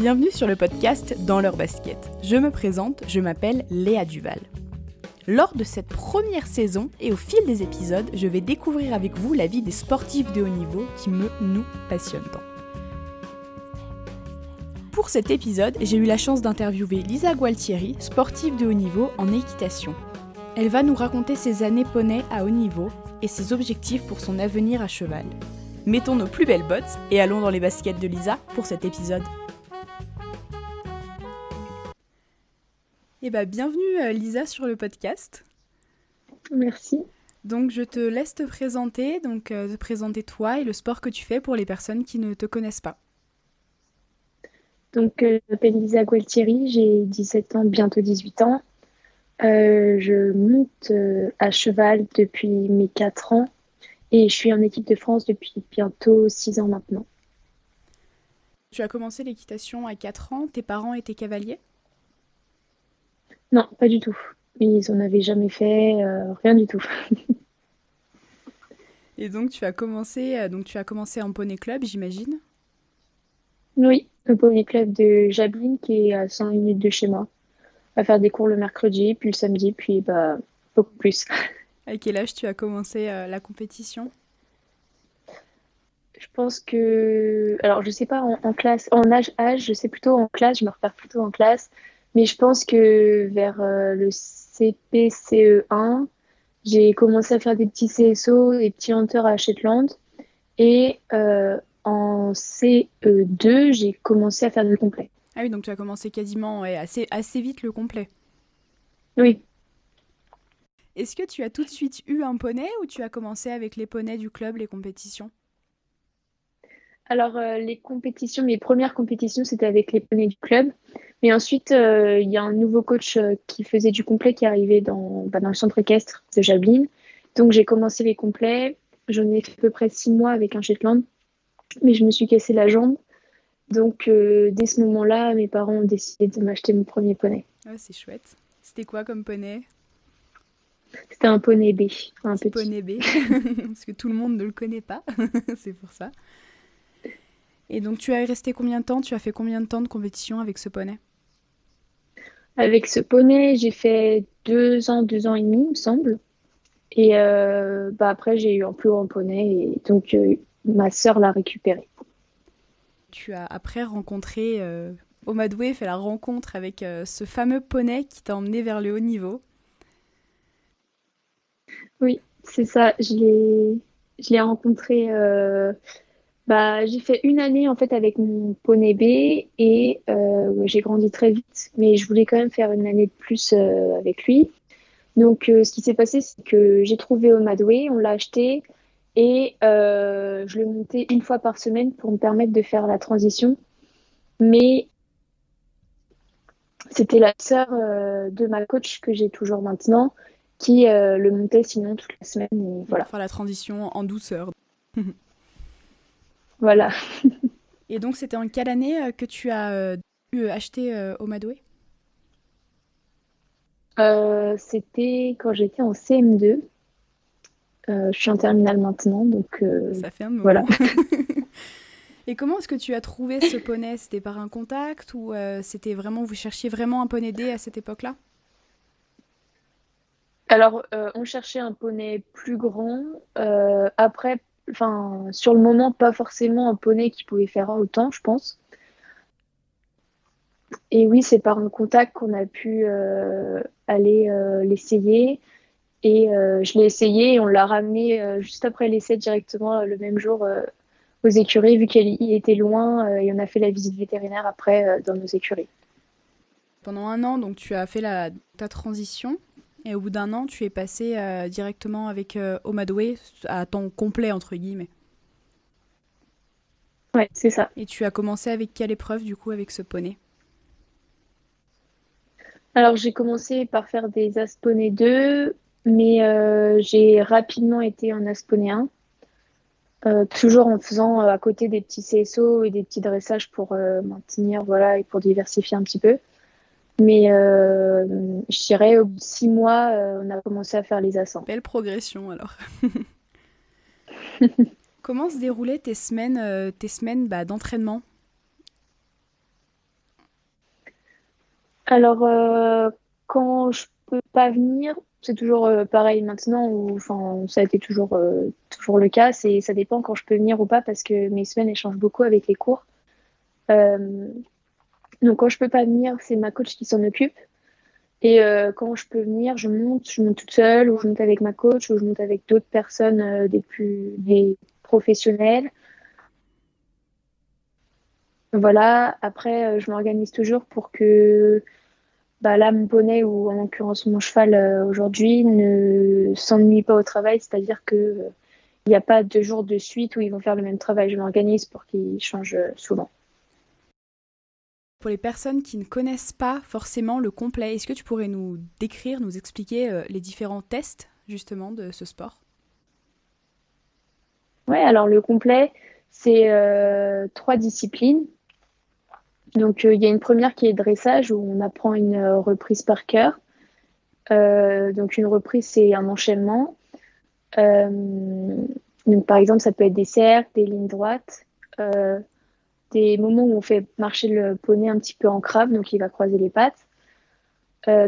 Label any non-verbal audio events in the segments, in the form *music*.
Bienvenue sur le podcast Dans leur basket. Je me présente, je m'appelle Léa Duval. Lors de cette première saison et au fil des épisodes, je vais découvrir avec vous la vie des sportifs de haut niveau qui me, nous, passionnent tant. Pour cet épisode, j'ai eu la chance d'interviewer Lisa Gualtieri, sportive de haut niveau en équitation. Elle va nous raconter ses années poney à haut niveau et ses objectifs pour son avenir à cheval. Mettons nos plus belles bottes et allons dans les baskets de Lisa pour cet épisode. Eh bien, bienvenue euh, Lisa sur le podcast. Merci. Donc, je te laisse te présenter, donc euh, te présenter toi et le sport que tu fais pour les personnes qui ne te connaissent pas. Donc, euh, je m'appelle Lisa Gualtieri, j'ai 17 ans, bientôt 18 ans. je monte à cheval depuis mes 4 ans et je suis en équipe de France depuis bientôt 6 ans maintenant. Tu as commencé l'équitation à 4 ans, tes parents étaient cavaliers? Non, pas du tout. Ils en avaient jamais fait, euh, rien du tout. Et donc tu as commencé, euh, donc tu as commencé en poney club, j'imagine? Oui, le poney club de Jablin qui est à 100 minutes de chez moi. À faire des cours le mercredi, puis le samedi, puis bah beaucoup plus. *laughs* À quel âge tu as commencé euh, la compétition? Je pense que, alors je sais pas en, classe, en âge âge, je sais plutôt en classe, je me repère plutôt en classe. Mais je pense que vers euh, le CPCE1, j'ai commencé à faire des petits CSO, des petits hunters à Shetland. Et euh, en CE2, j'ai commencé à faire du complet. Ah oui, donc tu as commencé quasiment assez, assez vite le complet. Oui. Est-ce que tu as tout de suite eu un poney ou tu as commencé avec les poneys du club, les compétitions? Alors, euh, les compétitions, mes premières compétitions, c'était avec les poneys du club. Mais ensuite, euh, il y a un nouveau coach euh, qui faisait du complet qui est arrivé dans, bah, dans le centre équestre de Jablin. Donc j'ai commencé les complets. J'en ai fait à peu près six mois avec un Shetland, mais je me suis cassé la jambe. Donc euh, dès ce moment-là, mes parents ont décidé de m'acheter mon premier poney. Ah, c'est chouette. C'était quoi comme poney? C'était un poney B. Un petit poney B, *laughs* parce que tout le monde ne le connaît pas, *laughs* c'est pour ça. Et donc tu as resté combien de temps? Tu as fait combien de temps de compétition avec ce poney? Avec ce poney, j'ai fait deux ans, deux ans et demi, il me semble. Et euh, bah après, j'ai eu un plus grand poney et donc euh, ma sœur l'a récupéré. Tu as après rencontré euh, Omadoué, fait la rencontre avec euh, ce fameux poney qui t'a emmené vers le haut niveau. Oui, c'est ça. Je l'ai rencontré bah, j'ai fait une année en fait avec mon poney B et euh, j'ai grandi très vite, mais je voulais quand même faire une année de plus euh, avec lui. Donc, euh, ce qui s'est passé, c'est que j'ai trouvé Omadway, on l'a acheté et je le montais une fois par semaine pour me permettre de faire la transition. Mais c'était la sœur de ma coach que j'ai toujours maintenant qui le montait sinon toute la semaine. Et. Faire la transition en douceur. *laughs* Voilà. Et donc, c'était en quelle année euh, que tu as euh, pu acheter euh, Omadoué C'était quand j'étais en CM2. je suis en terminale maintenant, donc ça fait un moment. Voilà. *laughs* Et comment est-ce que tu as trouvé ce poney? C'était par un contact ou c'était vraiment vous cherchiez vraiment un poney D à cette époque-là? Alors, on cherchait un poney plus grand. après, enfin, sur le moment, pas forcément un poney qui pouvait faire autant, je pense. Et oui, c'est par un contact qu'on a pu euh, aller euh, l'essayer. Et euh, je l'ai essayé et on l'a ramené juste après l'essai directement le même jour aux écuries, vu qu'elle était loin et on a fait la visite vétérinaire après dans nos écuries. Pendant un an, donc tu as fait ta transition et au bout d'un an, tu es passé euh, directement avec euh, Omadoué à temps complet, entre guillemets. Ouais, c'est ça. Et tu as commencé avec quelle épreuve, du coup, avec ce poney? Alors, j'ai commencé par faire des Asponey 2, mais euh, j'ai rapidement été en Asponey 1. toujours en faisant à côté des petits CSO et des petits dressages pour maintenir, voilà, et pour diversifier un petit peu. Mais euh, je dirais, au bout de six mois, euh, on a commencé à faire les assants. Belle progression alors. *laughs* Comment se déroulaient tes semaines, euh, tes semaines bah, d'entraînement? Alors, quand je peux pas venir, c'est toujours pareil maintenant, ou enfin, ça a été toujours, toujours le cas. C'est, ça dépend quand je peux venir ou pas parce que mes semaines échangent beaucoup avec les cours. Donc, quand je peux pas venir, c'est ma coach qui s'en occupe. Et quand je peux venir, je monte, je monte toute seule, ou je monte avec ma coach, ou je monte avec d'autres personnes, des plus, des professionnels. Voilà, après, je m'organise toujours pour que bah là, mon poney ou en l'occurrence mon cheval euh, aujourd'hui ne s'ennuie pas au travail, c'est-à-dire que euh, il n'y a pas deux jours de suite où ils vont faire le même travail. Je m'organise pour qu'ils changent euh, souvent. Pour les personnes qui ne connaissent pas forcément le complet, est-ce que tu pourrais nous décrire, nous expliquer les différents tests justement de ce sport? Oui, alors le complet, c'est trois disciplines. Donc, euh, il y a une première qui est dressage où on apprend une euh, reprise par cœur. Euh, donc, une reprise, c'est un enchaînement. donc, par exemple, ça peut être des cercles, des lignes droites, des moments où on fait marcher le poney un petit peu en crabe, donc il va croiser les pattes.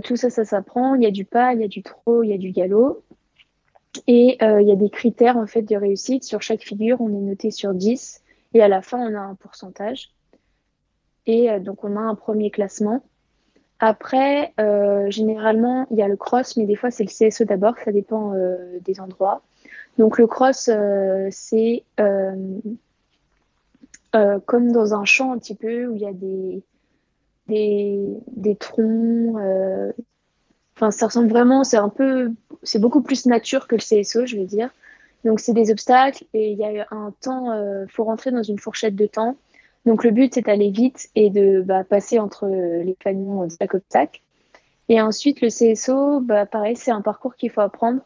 tout ça, ça s'apprend. Il y a du pas, il y a du trot, il y a du galop. Et il y a des critères en fait de réussite. Sur chaque figure, on est noté sur 10. Et à la fin, on a un pourcentage. Et euh, donc, on a un premier classement. Après, euh, généralement, il y a le cross, mais des fois, c'est le CSE d'abord. Ça dépend euh, des endroits. Donc, le cross, c'est comme dans un champ un petit peu où il y a des, des, des troncs. Enfin, ça ressemble vraiment, c'est un peu, c'est beaucoup plus nature que le CSO, je veux dire. Donc, c'est des obstacles et il y a un temps, il faut rentrer dans une fourchette de temps. Donc le but c'est d'aller vite et de bah, passer entre les canons de chaque obstacle. Et ensuite le CSO, bah, pareil, c'est un parcours qu'il faut apprendre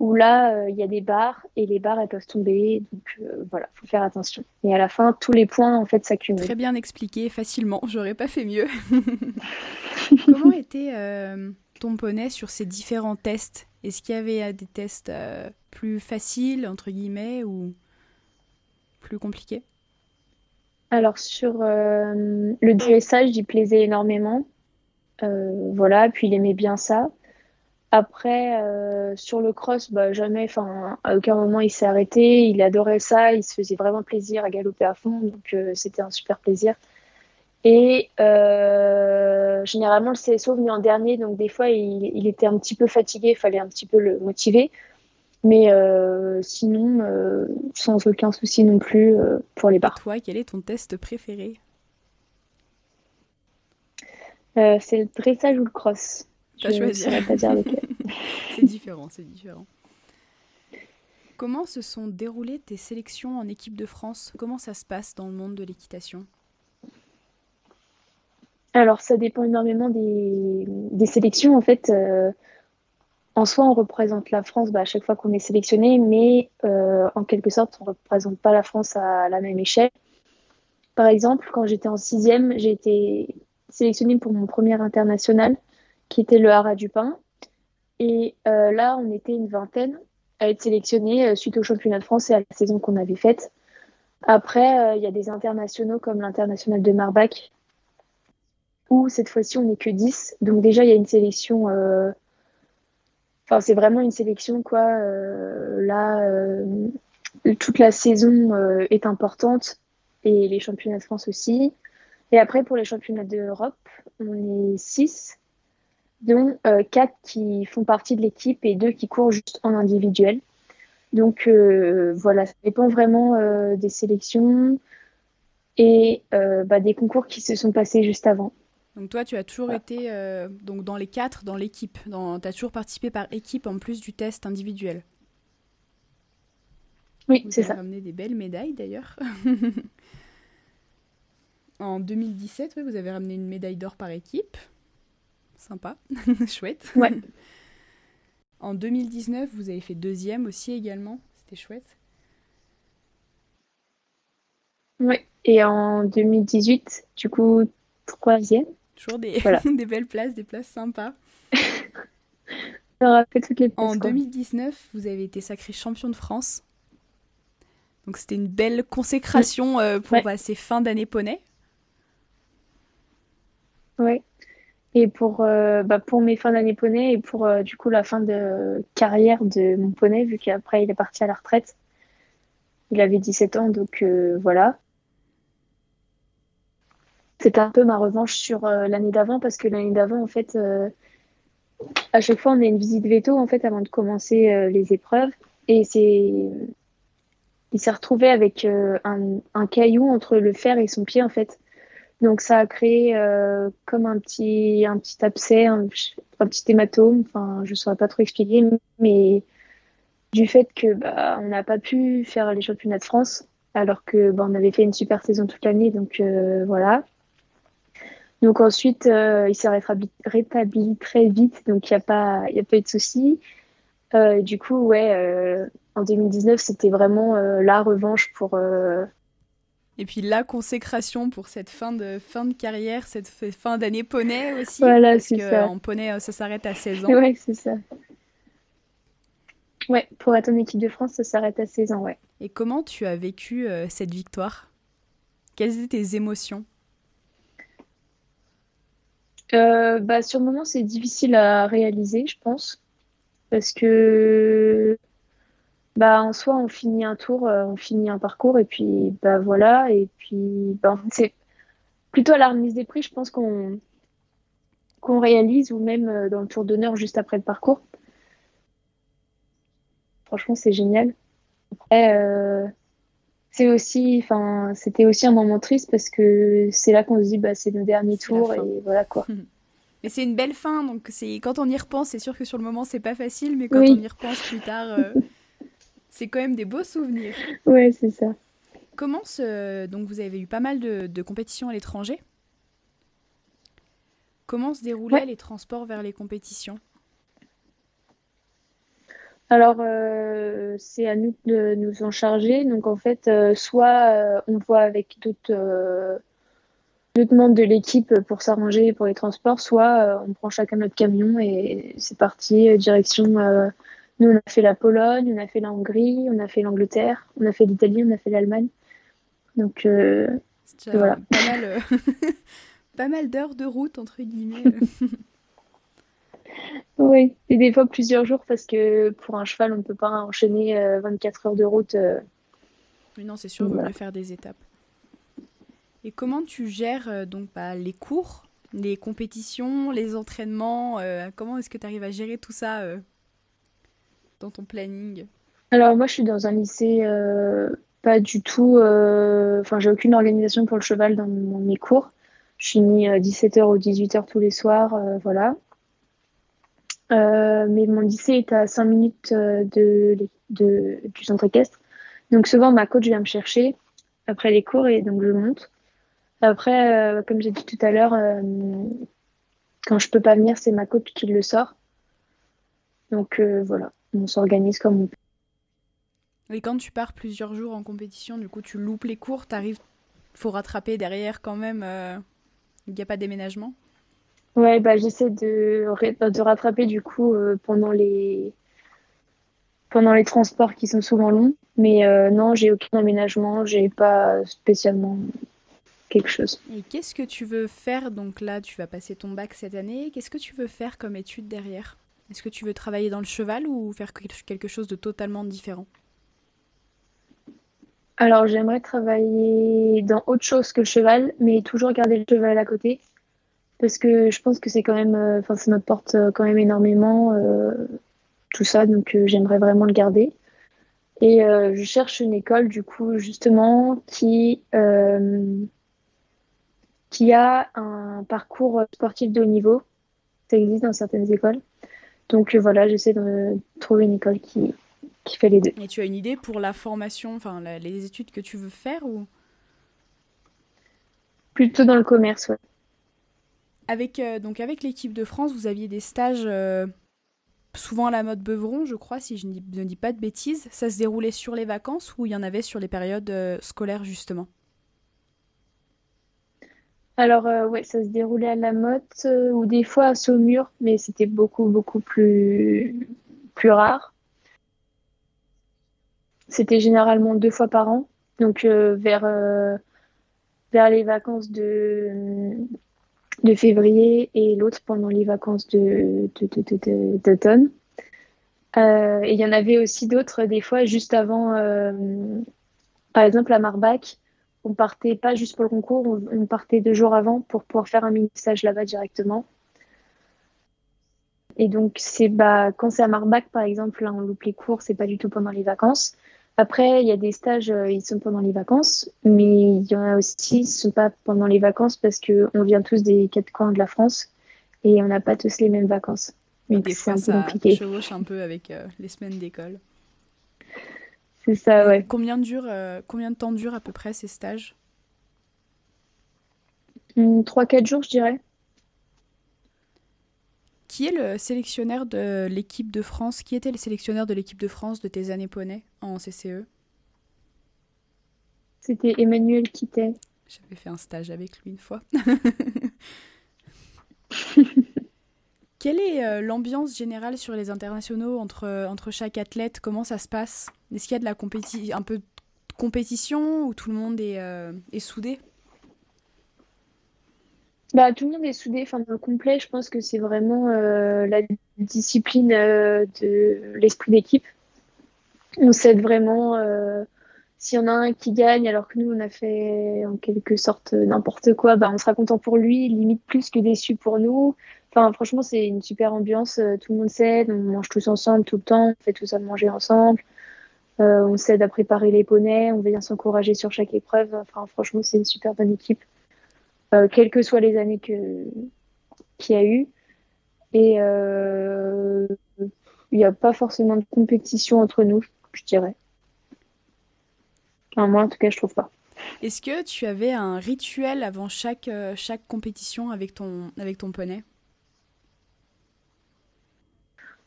où là euh, il y a des barres et les barres elles peuvent tomber. Donc euh, voilà, faut faire attention. Et à la fin, tous les points en fait s'accumulent. Très bien expliqué, facilement. *laughs* J'aurais pas fait mieux. *laughs* Comment *laughs* était euh, ton poney sur ces différents tests? Est-ce qu'il y avait des tests plus faciles entre guillemets ou plus compliqués? Alors sur le dressage, il plaisait énormément. Voilà, puis il aimait bien ça. Après, euh, sur le cross, bah, jamais, enfin, à aucun moment il s'est arrêté. Il adorait ça, il se faisait vraiment plaisir à galoper à fond, donc c'était un super plaisir. Et généralement, le CSO venait en dernier, donc des fois, il, il était un petit peu fatigué, il fallait un petit peu le motiver. Mais euh, sinon, euh, sans aucun souci non plus euh, pour les barres. toi, quel est ton test préféré? C'est le dressage ou le cross? Je ne pas dire *laughs* lequel. *laughs* c'est différent, c'est différent. Comment se sont déroulées tes sélections en équipe de France? Comment ça se passe dans le monde de l'équitation? Alors, ça dépend énormément des, des sélections. En fait, en soi, on représente la France bah, à chaque fois qu'on est sélectionné, mais euh, en quelque sorte, on ne représente pas la France à la même échelle. Par exemple, quand j'étais en sixième, j'ai été sélectionnée pour mon premier international, qui était le Haras du Pin. Et euh, là, on était une vingtaine à être sélectionnés euh, suite au championnat de France et à la saison qu'on avait faite. Après, il y a des internationaux comme l'international de Marbach, où cette fois-ci, on n'est que 10. Donc déjà, il y a une sélection Enfin, c'est vraiment une sélection, quoi. Euh, là, euh, toute la saison euh, est importante et les championnats de France aussi. Et après, pour les championnats d'Europe, on est 6, dont 4 qui font partie de l'équipe et 2 qui courent juste en individuel. Donc voilà, ça dépend vraiment des sélections et bah, des concours qui se sont passés juste avant. Donc toi, tu as toujours été euh, donc dans les quatre, dans l'équipe. Tu as toujours participé par équipe en plus du test individuel. Oui, c'est ça. Vous avez ramené des belles médailles d'ailleurs. *laughs* en 2017, oui, vous avez ramené une médaille d'or par équipe. Sympa, *laughs* chouette. Ouais. *laughs* en 2019, vous avez fait deuxième aussi également. C'était chouette. Oui, et en 2018, du coup, troisième. Toujours des, *laughs* des belles places, des places sympas. en 2019, vous avez été sacré champion de France. Donc c'était une belle consécration euh, pour bah, ces fins d'année poney. Oui. Et pour, bah, pour mes fins d'année poney et pour du coup la fin de carrière de mon poney, vu qu'après il est parti à la retraite. Il avait 17 ans, donc voilà. C'était un peu ma revanche sur l'année d'avant, parce que l'année d'avant, en fait, à chaque fois, on a une visite veto en fait avant de commencer les épreuves. Et c'est il s'est retrouvé avec euh, un, caillou entre le fer et son pied en fait. Donc ça a créé euh, comme un petit un abcès, un, petit hématome. Enfin, je saurais pas trop expliquer, mais du fait que bah, on n'a pas pu faire les championnats de France, alors que bah, on avait fait une super saison toute l'année, donc euh, voilà. Donc ensuite, il s'est rétabli, très vite, donc il n'y a pas il a eu de souci. du coup, ouais, en 2019, c'était vraiment euh, la revanche pour. Euh, Et puis la consécration pour cette fin de, fin de carrière, cette fin d'année poney aussi. Voilà, c'est ça. En poney, euh, ça s'arrête à 16 ans. Ouais, c'est ça. Ouais, pour être en équipe de France, ça s'arrête à 16 ans, ouais. Et comment tu as vécu cette victoire? Quelles étaient tes émotions? Bah, Sur le moment, c'est difficile à réaliser, je pense. Parce que bah en soi on finit un tour, euh, on finit un parcours et puis bah voilà et puis bah, *laughs* c'est plutôt à la remise des prix je pense qu'on qu'on réalise ou même euh, dans le tour d'honneur juste après le parcours. Franchement c'est génial. Après euh, c'est aussi enfin c'était aussi un moment triste parce que c'est là qu'on se dit bah c'est le dernier tour et voilà quoi. *laughs* Mais c'est une belle fin, donc c'est quand on y repense, c'est sûr que sur le moment c'est pas facile, mais quand on y repense plus tard, *laughs* C'est quand même des beaux souvenirs. Ouais, c'est ça. Comment se... Donc vous avez eu pas mal de, compétitions à l'étranger? Comment se déroulaient les transports vers les compétitions? Alors, euh, c'est à nous de nous en charger. Donc, en fait, euh, soit euh, on voit avec d'autres membres de l'équipe pour s'arranger pour les transports, soit on prend chacun notre camion et c'est parti, direction nous, on a fait la Pologne, on a fait la Hongrie, on a fait l'Angleterre, on a fait l'Italie, on a fait l'Allemagne. Donc, euh, voilà. Pas mal, euh, *laughs* pas mal d'heures de route, entre guillemets. *laughs* oui, et des fois plusieurs jours parce que pour un cheval, on ne peut pas enchaîner 24 euh, heures de route. Oui, non, c'est sûr, il vaut mieux faire des étapes. Et comment tu gères donc bah, les cours, les compétitions, les entraînements Comment est-ce que tu arrives à gérer tout ça dans ton planning Alors moi je suis dans un lycée euh, pas du tout, euh, enfin j'ai aucune organisation pour le cheval dans, mes cours. Je finis 17h ou 18h tous les soirs, euh, voilà. mais mon lycée est à 5 minutes du centre équestre. Donc souvent ma coach vient me chercher après les cours et donc je monte. Après, comme j'ai dit tout à l'heure, quand je peux pas venir, c'est ma coach qui le sort. Donc voilà on s'organise comme on peut. Et quand tu pars plusieurs jours en compétition, du coup, tu loupes les cours, t'arrives, faut rattraper derrière quand même. Euh, il n'y a pas déménagement? Ouais, bah j'essaie de, de rattraper du coup euh, pendant les pendant les transports qui sont souvent longs. Mais euh, non, j'ai aucun aménagement, j'ai pas spécialement quelque chose. Et qu'est-ce que tu veux faire? Donc là, tu vas passer ton bac cette année. Qu'est-ce que tu veux faire comme étude derrière? Est-ce que tu veux travailler dans le cheval ou faire quelque chose de totalement différent? Alors j'aimerais travailler dans autre chose que le cheval, mais toujours garder le cheval à côté. Parce que je pense que c'est quand même, euh, enfin ça m'apporte euh, quand même énormément euh, tout ça, donc j'aimerais vraiment le garder. Et je cherche une école du coup justement qui qui a un parcours sportif de haut niveau. Ça existe dans certaines écoles. Donc euh, voilà, j'essaie de trouver une école qui, qui fait les deux. Et tu as une idée pour la formation, enfin les études que tu veux faire ou? Plutôt dans le commerce, ouais. Avec, euh, donc avec l'équipe de France, vous aviez des stages euh, souvent à la mode Beuvron, je crois, si je ne dis, pas de bêtises. Ça se déroulait sur les vacances ou il y en avait sur les périodes scolaires justement? Alors, euh, ouais, ça se déroulait à la motte euh, ou des fois à Saumur, mais c'était beaucoup, beaucoup plus, plus rare. C'était généralement deux fois par an, donc euh, vers, vers les vacances de, de février et l'autre pendant les vacances de, d'automne. Euh, et il y en avait aussi d'autres, des fois, juste avant, euh, par exemple, à Marbach, on partait pas juste pour le concours, on, partait deux jours avant pour pouvoir faire un mini-stage là-bas directement. Et donc, c'est bah, quand c'est à Marbach, par exemple, là, on loupe les cours, c'est pas du tout pendant les vacances. Après, il y a des stages, euh, ils sont pendant les vacances, mais il y en a aussi, ils sont pas pendant les vacances parce qu'on vient tous des quatre coins de la France et on n'a pas tous les mêmes vacances. Mais des fois, ça compliqué. chevauche un peu avec euh, les semaines d'école. C'est ça, ouais. Combien, dure, euh, combien de temps durent à peu près ces stages? 3-4 jours, je dirais. Qui est le sélectionneur de l'équipe de France? Qui était le sélectionneur de l'équipe de France de tes années poney en CCE C'était Emmanuel Quittet. J'avais fait un stage avec lui une fois. *laughs* Quelle est euh, l'ambiance générale sur les internationaux entre, entre chaque athlète? Comment ça se passe? Est-ce qu'il y a de la compétition, un peu de compétition où tout le monde est, euh, est soudé? Bah, tout le monde est soudé. Enfin, dans le complet, je pense que c'est vraiment euh, la discipline euh, de l'esprit d'équipe. On s'aide vraiment. Euh, S'il y en a un qui gagne, alors que nous, on a fait en quelque sorte n'importe quoi, bah, on sera content pour lui, limite plus que déçu pour nous. Enfin, franchement, c'est une super ambiance. Tout le monde s'aide. On mange tous ensemble tout le temps. On fait tout ça manger ensemble. Euh, on s'aide à préparer les poneys. On vient s'encourager sur chaque épreuve. Enfin, franchement, c'est une super bonne équipe. Euh, quelles que soient les années que qu'il y a eu. Et euh, il n'y a pas forcément de compétition entre nous, je dirais. Enfin, moi, en tout cas, je trouve pas. Est-ce que tu avais un rituel avant chaque, chaque compétition avec ton, avec ton poney?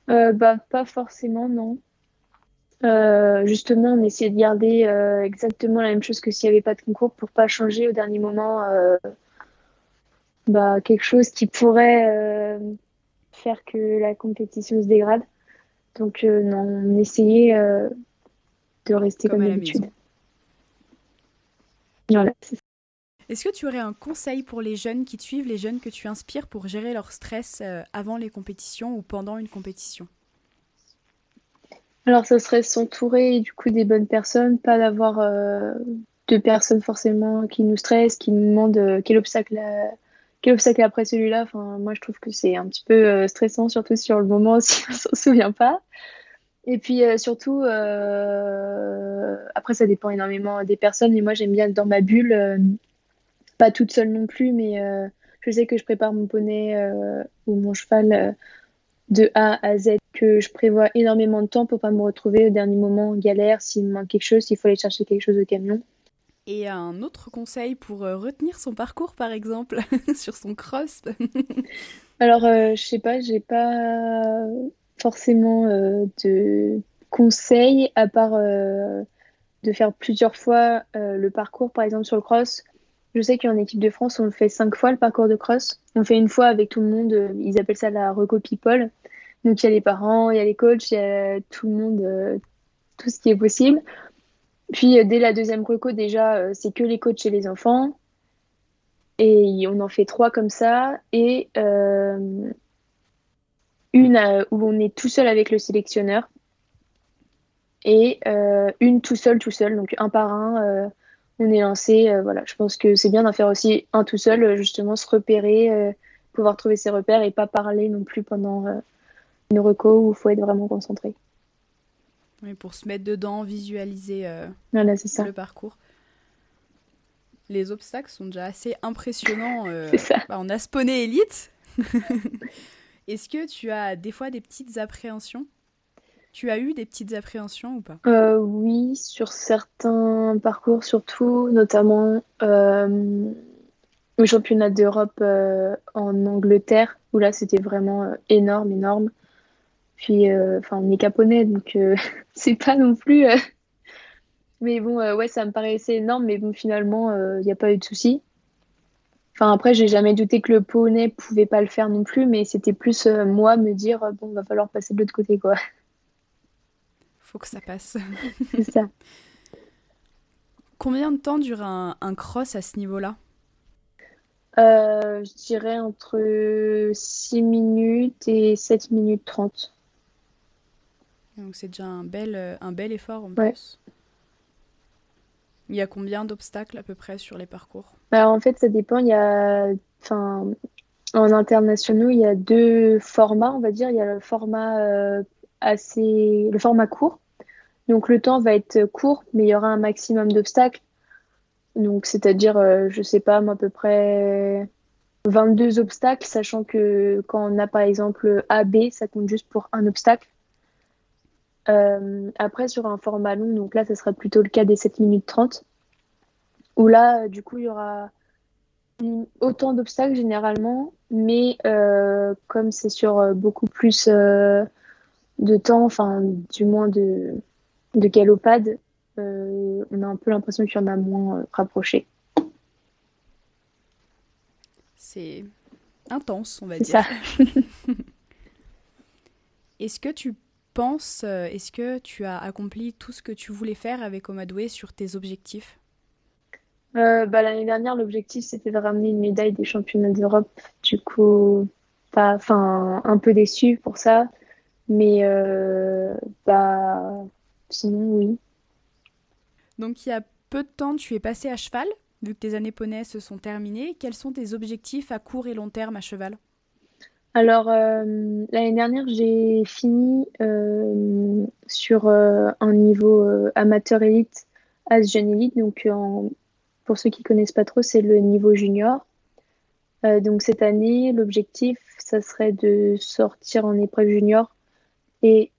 Bah, Pas forcément, non. Justement, on essayait de garder exactement la même chose que s'il n'y avait pas de concours pour pas changer au dernier moment bah, quelque chose qui pourrait euh, faire que la compétition se dégrade. Donc euh, non, on essayait euh, de rester comme, d'habitude. Voilà, Est-ce que tu aurais un conseil pour les jeunes qui te suivent, les jeunes que tu inspires pour gérer leur stress avant les compétitions ou pendant une compétition? Alors, ce serait s'entourer du coup des bonnes personnes, pas d'avoir de personnes forcément qui nous stressent, qui nous demandent quel obstacle quel obstacle après celui-là enfin, Moi, je trouve que c'est un petit peu euh, stressant, surtout sur le moment *laughs* si on s'en souvient pas. Et puis euh, surtout, euh, après, ça dépend énormément des personnes. Mais moi, j'aime bien être dans ma bulle, pas toute seule non plus, mais je sais que je prépare mon poney ou mon cheval de A à Z, que je prévois énormément de temps pour pas me retrouver au dernier moment en galère s'il me manque quelque chose, s'il faut aller chercher quelque chose au camion. Et un autre conseil pour euh, retenir son parcours, par exemple, *laughs* sur son cross? *laughs* Alors, euh, je sais pas, j'ai pas forcément euh, de conseils à part de faire plusieurs fois le parcours, par exemple sur le cross. Je sais qu'en équipe de France, on le fait cinq fois le parcours de cross. On fait une fois avec tout le monde. Ils appellent ça la reco people. Donc il y a les parents, il y a les coachs, il y a tout le monde, tout ce qui est possible. Puis euh, dès la deuxième reco, déjà, euh, c'est que les coachs et les enfants. Et on en fait trois comme ça. Et euh, une où on est tout seul avec le sélectionneur. Et une tout seul, tout seul. Donc un par un, on est lancé. voilà, je pense que c'est bien d'en faire aussi un tout seul, justement, se repérer, pouvoir trouver ses repères et pas parler non plus pendant une reco où il faut être vraiment concentré. Oui, pour se mettre dedans, visualiser euh, le parcours. Les obstacles sont déjà assez impressionnants. Euh, *laughs* bah, on a spawné élite. *laughs* Est-ce que tu as des fois des petites appréhensions? Tu as eu des petites appréhensions ou pas? Euh, Oui, sur certains parcours surtout, notamment au championnat d'Europe en Angleterre, où là c'était vraiment énorme, énorme. Puis, euh, enfin, on est caponais, donc euh, *laughs* c'est pas non plus. Euh. Mais bon, ouais, ça me paraissait énorme, mais bon, finalement, il n'y a pas eu de souci. Enfin, après, j'ai jamais douté que le poney pouvait pas le faire non plus, mais c'était plus moi me dire, bon, va falloir passer de l'autre côté, quoi. Faut que ça passe. *laughs* c'est ça. *laughs* Combien de temps dure un, un cross à ce niveau-là? Euh, Je dirais entre 6 minutes et 7 minutes 30. Donc c'est déjà un bel, euh, un bel effort en plus. Il y a combien d'obstacles à peu près sur les parcours? Bah, En fait, ça dépend. Il y a, enfin, en internationaux, il y a deux formats, on va dire. Il y a le format euh, assez, le format court. Donc le temps va être court, mais il y aura un maximum d'obstacles. Donc c'est-à-dire, euh, je sais pas, à peu près 22 obstacles, sachant que quand on a par exemple A, B, ça compte juste pour un obstacle. Euh, après, sur un format long, donc là, ça sera plutôt le cas des 7 minutes 30, où là, du coup, il y aura autant d'obstacles généralement, mais euh, comme c'est sur euh, beaucoup plus de temps, enfin, du moins de, de galopade, on a un peu l'impression qu'il y en a moins rapproché. C'est intense, on va dire. *laughs* Est-ce que tu penses, euh, est-ce que tu as accompli tout ce que tu voulais faire avec Omadoué sur tes objectifs euh, bah, L'année dernière, l'objectif, c'était de ramener une médaille des championnats d'Europe. Du coup, pas, un peu déçu pour ça. Mais euh, bah, sinon, oui. Donc, il y a peu de temps, tu es passé à cheval, vu que tes années poney se sont terminées. Quels sont tes objectifs à court et long terme à cheval? Alors, euh, l'année dernière, j'ai fini euh, sur euh, un niveau amateur élite, As Jeune Elite. Donc, pour ceux qui connaissent pas trop, c'est le niveau junior. donc, cette année, l'objectif, ça serait de sortir en épreuve junior. Et,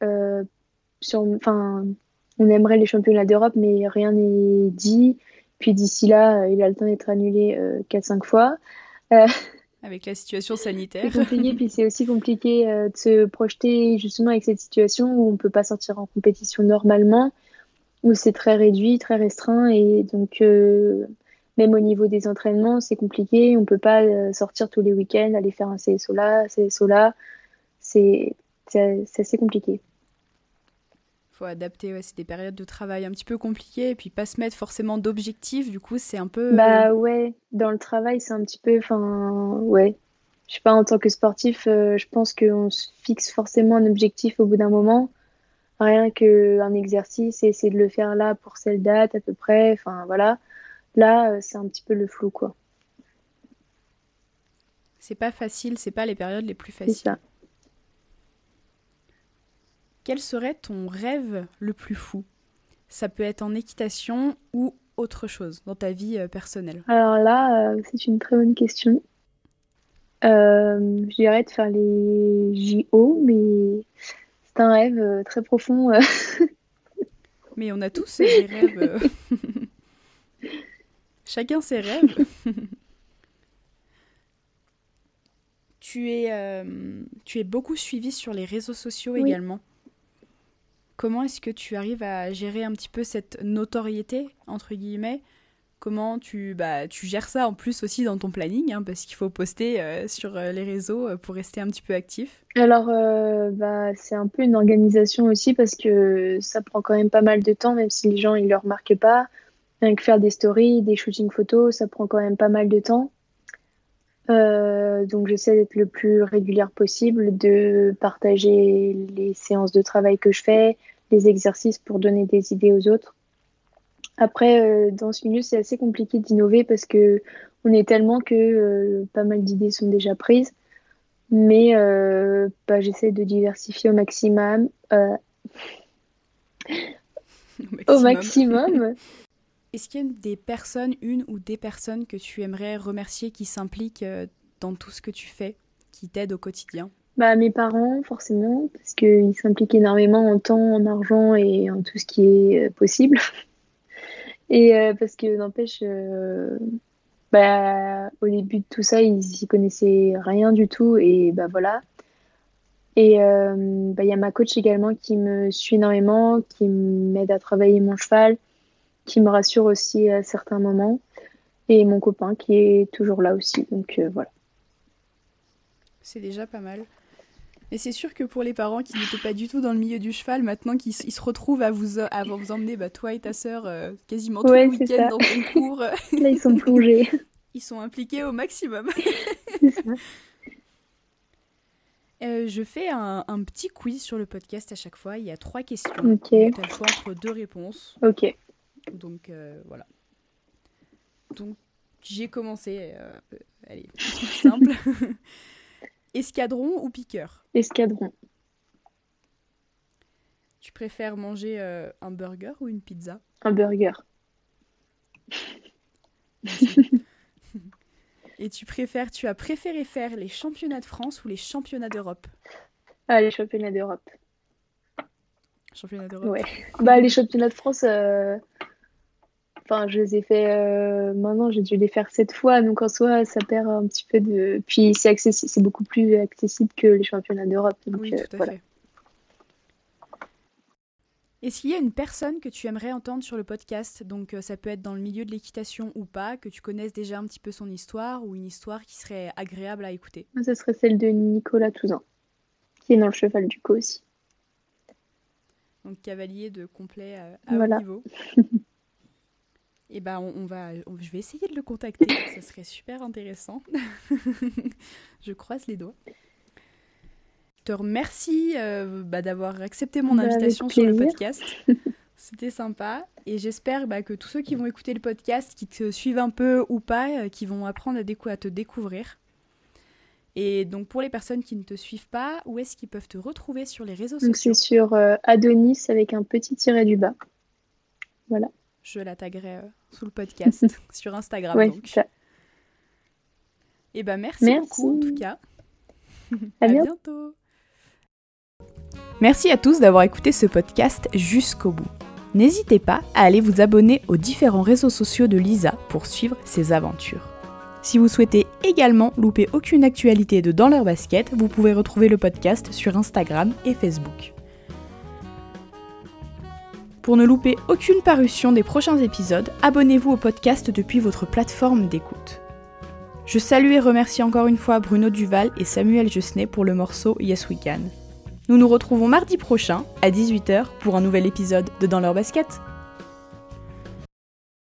sur, on aimerait les championnats d'Europe, mais rien n'est dit. Puis d'ici là, il a le temps d'être annulé 4-5 fois *laughs* avec la situation sanitaire. C'est compliqué, puis c'est aussi compliqué euh, de se projeter justement avec cette situation où on ne peut pas sortir en compétition normalement, où c'est très réduit, très restreint, et donc euh, même au niveau des entraînements, c'est compliqué, on ne peut pas euh, sortir tous les week-ends, aller faire un CSO là, CSO là, c'est assez compliqué faut adapter. Ouais, c'est des périodes de travail un petit peu compliquées et puis pas se mettre forcément d'objectifs. Du coup, c'est un peu. Bah ouais, dans le travail, c'est un petit peu. Enfin, ouais. Je sais pas, en tant que sportif, euh, je pense qu'on se fixe forcément un objectif au bout d'un moment. Rien qu'un exercice et essayer de le faire là pour cette date à peu près. Enfin, voilà. Là, euh, c'est un petit peu le flou, quoi. C'est pas facile, c'est pas les périodes les plus faciles. Quel serait ton rêve le plus fou? Ça peut être en équitation ou autre chose dans ta vie euh, personnelle. Alors là, euh, c'est une très bonne question. Euh, je dirais de faire les JO, mais c'est un rêve très profond. *laughs* mais on a tous des rêves. *laughs* Chacun ses rêves. *laughs* tu, es, tu es beaucoup suivi sur les réseaux sociaux également. Comment est-ce que tu arrives à gérer un petit peu cette notoriété, entre guillemets? Comment tu, bah, tu gères ça en plus aussi dans ton planning, hein, parce qu'il faut poster euh, sur euh, les réseaux euh, pour rester un petit peu actif? Alors, bah, c'est un peu une organisation aussi, parce que ça prend quand même pas mal de temps, même si les gens ne le remarquent pas. Rien que faire des stories, des shootings photos, ça prend quand même pas mal de temps. Donc j'essaie d'être le plus régulière possible, de partager les séances de travail que je fais, les exercices pour donner des idées aux autres. Après, euh, dans ce milieu, c'est assez compliqué d'innover parce que on est tellement que euh, pas mal d'idées sont déjà prises. Mais euh, bah, j'essaie de diversifier au maximum. *laughs* au maximum. *laughs* Est-ce qu'il y a des personnes, une ou des personnes que tu aimerais remercier qui s'impliquent dans tout ce que tu fais, qui t'aident au quotidien? Bah, mes parents, forcément, parce qu'ils s'impliquent énormément en temps, en argent et en tout ce qui est euh, possible. *laughs* Et euh, parce que, n'empêche, euh, bah, au début de tout ça, ils y connaissaient rien du tout. Et bah voilà. Et bah, il y a ma coach également qui me suit énormément, qui m'aide à travailler mon cheval, qui me rassure aussi à certains moments. Et mon copain qui est toujours là aussi. Donc voilà. C'est déjà pas mal. Et c'est sûr que pour les parents qui n'étaient pas du tout dans le milieu du cheval, maintenant qu'ils se retrouvent à vous, à vous emmener, bah, toi et ta sœur, euh, quasiment tous les week-ends dans ton cours. *laughs* Là, ils sont plongés. *laughs* Ils sont impliqués au maximum. *laughs* Euh, je fais un, petit quiz sur le podcast à chaque fois. Il y a trois questions. Ok. Tu as le choix entre deux réponses. Ok. Donc euh, voilà. Donc j'ai commencé. Euh, allez, *laughs* simple. *laughs* Escadron ou piqueur? Escadron. Tu préfères manger un burger ou une pizza? Un burger. *laughs* Et tu préfères, tu as préféré faire les championnats de France ou les championnats d'Europe? Ah, les championnats d'Europe. Championnats d'Europe Ouais. Bah, les championnats de France, euh, enfin, je les ai fait euh, maintenant, j'ai dû les faire sept fois, donc en soi, ça perd un petit peu de. Puis c'est accessi... c'est beaucoup plus accessible que les championnats d'Europe. Oui, euh, tout à fait. Est-ce qu'il y a une personne que tu aimerais entendre sur le podcast? Donc euh, ça peut être dans le milieu de l'équitation ou pas, que tu connaisses déjà un petit peu son histoire ou une histoire qui serait agréable à écouter? Ce serait celle de Nicolas Touzan, qui est dans le cheval du co aussi. Donc cavalier de complet à voilà. haut niveau. *laughs* Et eh ben on, va, je vais essayer de le contacter, *laughs* ça serait super intéressant. *laughs* je croise les doigts te remercie euh, bah, d'avoir accepté mon bah, invitation sur le podcast. *laughs* C'était sympa et j'espère bah, que tous ceux qui vont écouter le podcast, qui te suivent un peu ou pas, euh, qui vont apprendre à, à, te découvrir. Et donc pour les personnes qui ne te suivent pas, où est-ce qu'ils peuvent te retrouver sur les réseaux donc sociaux? C'est sur euh, Adonis avec un petit tiret du bas. Voilà. Je la taguerai sous le podcast *laughs* sur Instagram. Ouais, donc. Ça. Et bah merci, merci, beaucoup en tout cas. *laughs* à, à bientôt. Merci à tous d'avoir écouté ce podcast jusqu'au bout. N'hésitez pas à aller vous abonner aux différents réseaux sociaux de Lisa pour suivre ses aventures. Si vous souhaitez également louper aucune actualité de Dans leur basket, vous pouvez retrouver le podcast sur Instagram et Facebook. Pour ne louper aucune parution des prochains épisodes, abonnez-vous au podcast depuis votre plateforme d'écoute. Je salue et remercie encore une fois Bruno Duval et Samuel Jusnet pour le morceau Yes We Can. Nous nous retrouvons mardi prochain à 18h pour un nouvel épisode de Dans leur basket.